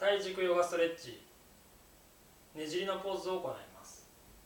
体軸ヨガストレッチ。ねじりのポーズを行います。